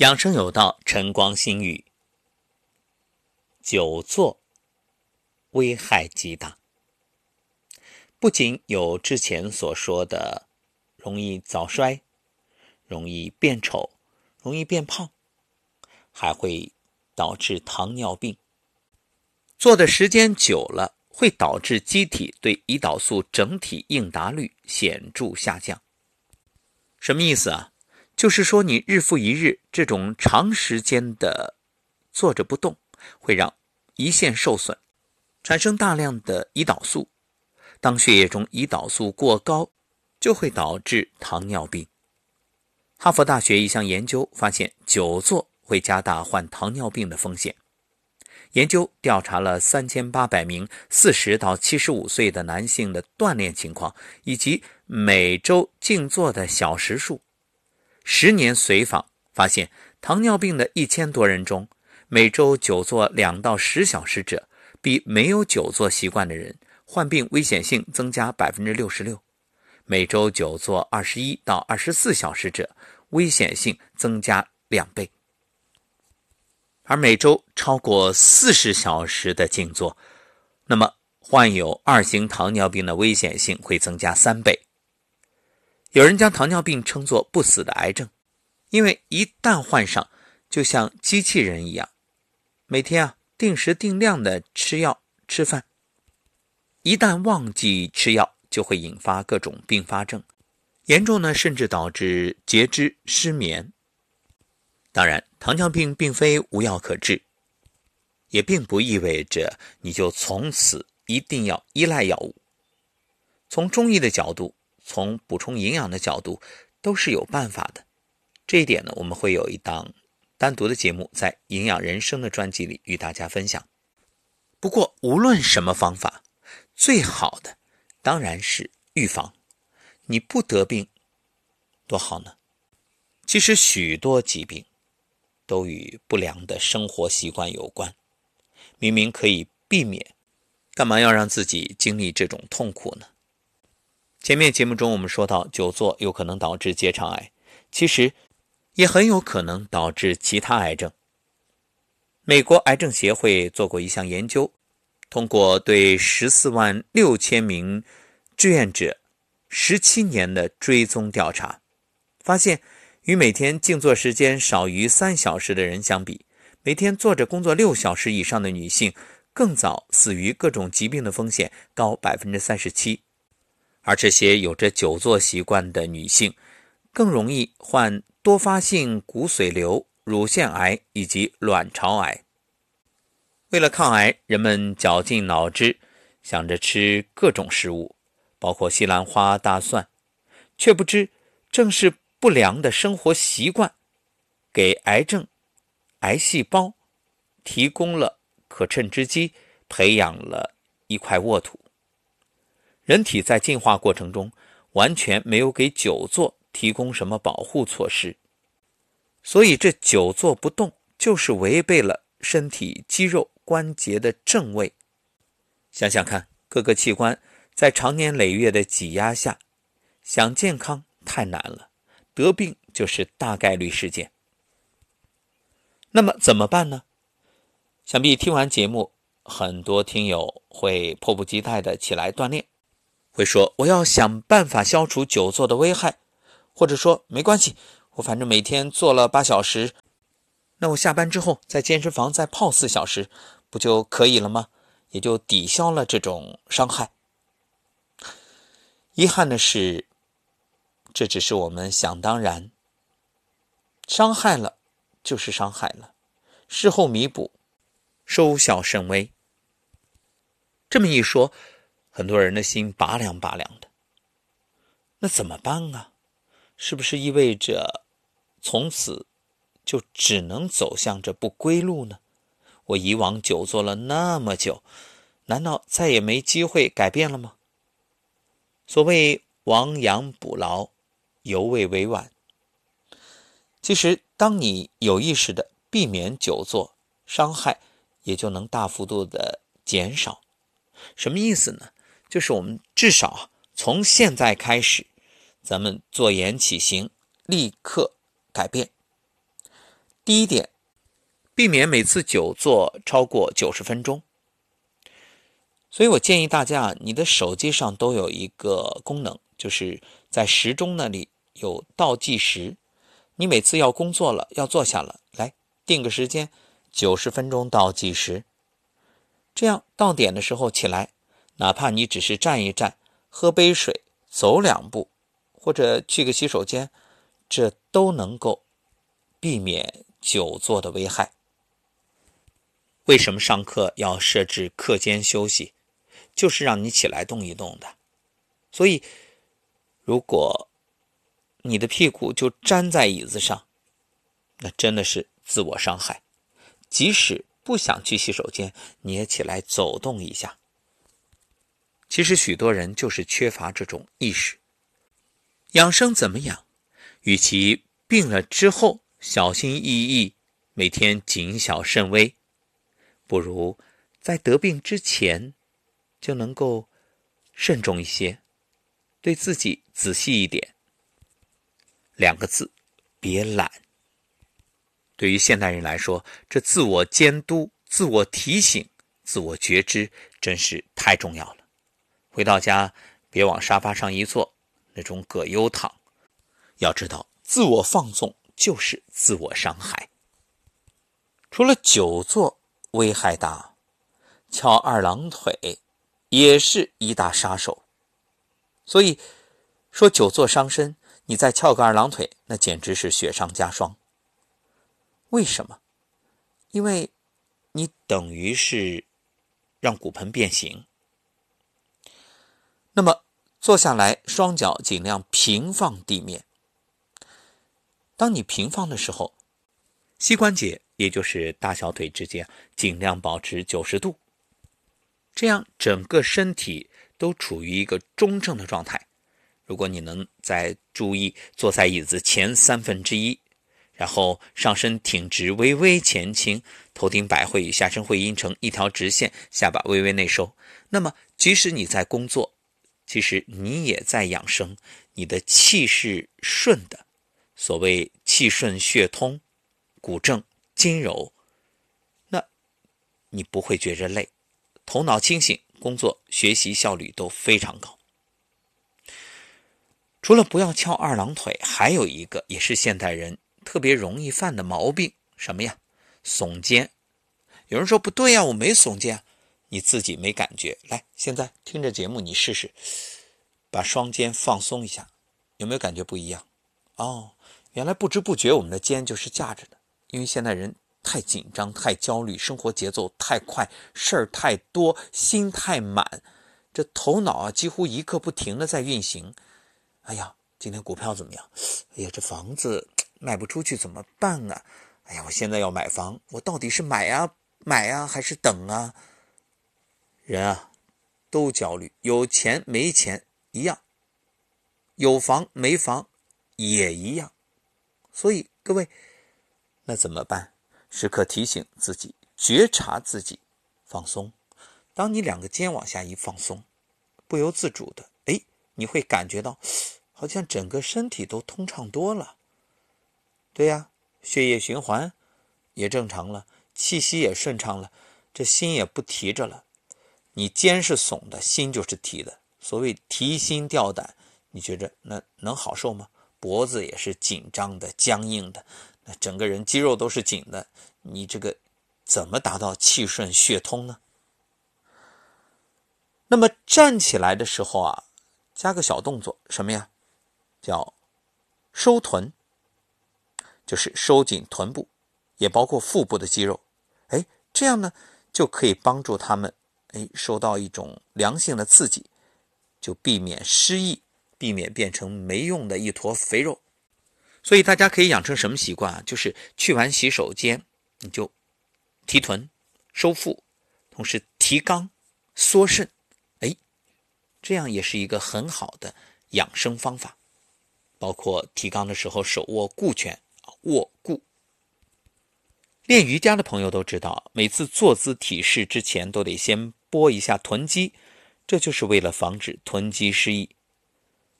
养生有道，晨光心语。久坐危害极大，不仅有之前所说的容易早衰、容易变丑、容易变胖，还会导致糖尿病。坐的时间久了，会导致机体对胰岛素整体应答率显著下降。什么意思啊？就是说，你日复一日这种长时间的坐着不动，会让胰腺受损，产生大量的胰岛素。当血液中胰岛素过高，就会导致糖尿病。哈佛大学一项研究发现，久坐会加大患糖尿病的风险。研究调查了三千八百名四十到七十五岁的男性的锻炼情况以及每周静坐的小时数。十年随访发现，糖尿病的一千多人中，每周久坐两到十小时者，比没有久坐习惯的人患病危险性增加百分之六十六；每周久坐二十一到二十四小时者，危险性增加两倍。而每周超过四十小时的静坐，那么患有二型糖尿病的危险性会增加三倍。有人将糖尿病称作不死的癌症，因为一旦患上，就像机器人一样，每天啊定时定量的吃药吃饭，一旦忘记吃药，就会引发各种并发症，严重呢甚至导致截肢、失眠。当然，糖尿病并非无药可治，也并不意味着你就从此一定要依赖药物。从中医的角度。从补充营养的角度，都是有办法的。这一点呢，我们会有一档单独的节目，在《营养人生》的专辑里与大家分享。不过，无论什么方法，最好的当然是预防。你不得病，多好呢。其实，许多疾病都与不良的生活习惯有关。明明可以避免，干嘛要让自己经历这种痛苦呢？前面节目中我们说到，久坐有可能导致结肠癌，其实也很有可能导致其他癌症。美国癌症协会做过一项研究，通过对十四万六千名志愿者十七年的追踪调查，发现与每天静坐时间少于三小时的人相比，每天坐着工作六小时以上的女性，更早死于各种疾病的风险高百分之三十七。而这些有着久坐习惯的女性，更容易患多发性骨髓瘤、乳腺癌以及卵巢癌。为了抗癌，人们绞尽脑汁想着吃各种食物，包括西兰花、大蒜，却不知正是不良的生活习惯，给癌症、癌细胞提供了可乘之机，培养了一块沃土。人体在进化过程中完全没有给久坐提供什么保护措施，所以这久坐不动就是违背了身体肌肉关节的正位。想想看，各个器官在长年累月的挤压下，想健康太难了，得病就是大概率事件。那么怎么办呢？想必听完节目，很多听友会迫不及待的起来锻炼。会说我要想办法消除久坐的危害，或者说没关系，我反正每天坐了八小时，那我下班之后在健身房再泡四小时，不就可以了吗？也就抵消了这种伤害。遗憾的是，这只是我们想当然，伤害了就是伤害了，事后弥补收效甚微。这么一说。很多人的心拔凉拔凉的，那怎么办啊？是不是意味着从此就只能走向这不归路呢？我以往久坐了那么久，难道再也没机会改变了吗？所谓亡羊补牢，犹未为晚。其实，当你有意识的避免久坐，伤害也就能大幅度的减少。什么意思呢？就是我们至少从现在开始，咱们坐言起行，立刻改变。第一点，避免每次久坐超过九十分钟。所以我建议大家，你的手机上都有一个功能，就是在时钟那里有倒计时。你每次要工作了，要坐下了，来定个时间，九十分钟倒计时。这样到点的时候起来，哪怕你只是站一站、喝杯水、走两步，或者去个洗手间，这都能够避免久坐的危害。为什么上课要设置课间休息？就是让你起来动一动的，所以，如果你的屁股就粘在椅子上，那真的是自我伤害。即使不想去洗手间，你也起来走动一下。其实许多人就是缺乏这种意识。养生怎么养？与其病了之后小心翼翼，每天谨小慎微，不如在得病之前。就能够慎重一些，对自己仔细一点。两个字，别懒。对于现代人来说，这自我监督、自我提醒、自我觉知，真是太重要了。回到家，别往沙发上一坐，那种葛优躺。要知道，自我放纵就是自我伤害。除了久坐危害大，翘二郎腿。也是一大杀手，所以说久坐伤身，你再翘个二郎腿，那简直是雪上加霜。为什么？因为你等于是让骨盆变形。那么坐下来，双脚尽量平放地面。当你平放的时候，膝关节也就是大小腿之间尽量保持九十度。这样整个身体都处于一个中正的状态。如果你能再注意坐在椅子前三分之一，然后上身挺直，微微前倾，头顶百会与下身会阴成一条直线，下巴微微内收，那么即使你在工作，其实你也在养生，你的气是顺的。所谓气顺血通，骨正筋柔，那你不会觉着累。头脑清醒，工作学习效率都非常高。除了不要翘二郎腿，还有一个也是现代人特别容易犯的毛病，什么呀？耸肩。有人说不对呀，我没耸肩，你自己没感觉。来，现在听着节目，你试试，把双肩放松一下，有没有感觉不一样？哦，原来不知不觉我们的肩就是架着的，因为现代人。太紧张，太焦虑，生活节奏太快，事儿太多，心太满，这头脑啊几乎一刻不停的在运行。哎呀，今天股票怎么样？哎呀，这房子卖不出去怎么办啊？哎呀，我现在要买房，我到底是买啊买啊还是等啊？人啊都焦虑，有钱没钱一样，有房没房也一样。所以各位，那怎么办？时刻提醒自己，觉察自己，放松。当你两个肩往下一放松，不由自主的，哎，你会感觉到，好像整个身体都通畅多了。对呀，血液循环也正常了，气息也顺畅了，这心也不提着了。你肩是耸的，心就是提的。所谓提心吊胆，你觉着那能好受吗？脖子也是紧张的、僵硬的。那整个人肌肉都是紧的，你这个怎么达到气顺血通呢？那么站起来的时候啊，加个小动作，什么呀？叫收臀，就是收紧臀部，也包括腹部的肌肉。哎，这样呢就可以帮助他们哎受到一种良性的刺激，就避免失忆，避免变成没用的一坨肥肉。所以大家可以养成什么习惯啊？就是去完洗手间，你就提臀、收腹，同时提肛、缩肾，哎，这样也是一个很好的养生方法。包括提肛的时候手握固拳握固。练瑜伽的朋友都知道，每次坐姿体式之前都得先拨一下臀肌，这就是为了防止臀肌失忆。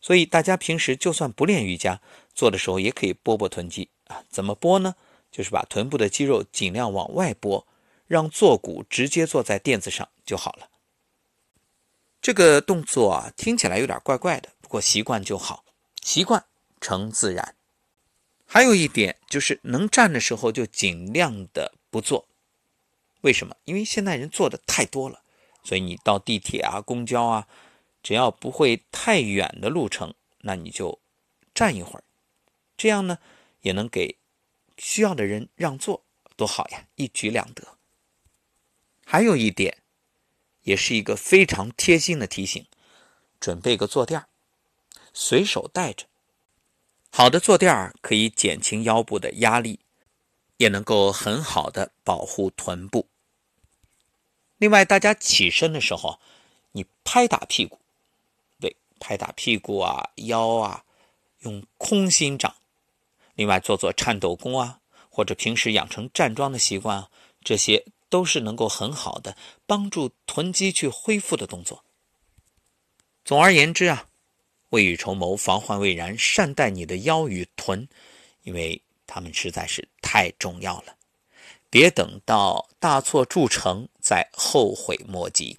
所以大家平时就算不练瑜伽，做的时候也可以拨拨臀肌啊。怎么拨呢？就是把臀部的肌肉尽量往外拨，让坐骨直接坐在垫子上就好了。这个动作啊，听起来有点怪怪的，不过习惯就好，习惯成自然。还有一点就是能站的时候就尽量的不坐，为什么？因为现在人坐的太多了，所以你到地铁啊、公交啊，只要不会太远的路程，那你就站一会儿，这样呢也能给需要的人让座，多好呀，一举两得。还有一点，也是一个非常贴心的提醒，准备个坐垫随手带着。好的坐垫儿可以减轻腰部的压力，也能够很好的保护臀部。另外，大家起身的时候，你拍打屁股，对，拍打屁股啊、腰啊，用空心掌。另外，做做颤抖功啊，或者平时养成站桩的习惯啊，这些都是能够很好的帮助臀肌去恢复的动作。总而言之啊。未雨绸缪，防患未然，善待你的腰与臀，因为他们实在是太重要了。别等到大错铸成再后悔莫及。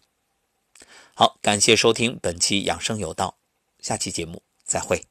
好，感谢收听本期养生有道，下期节目再会。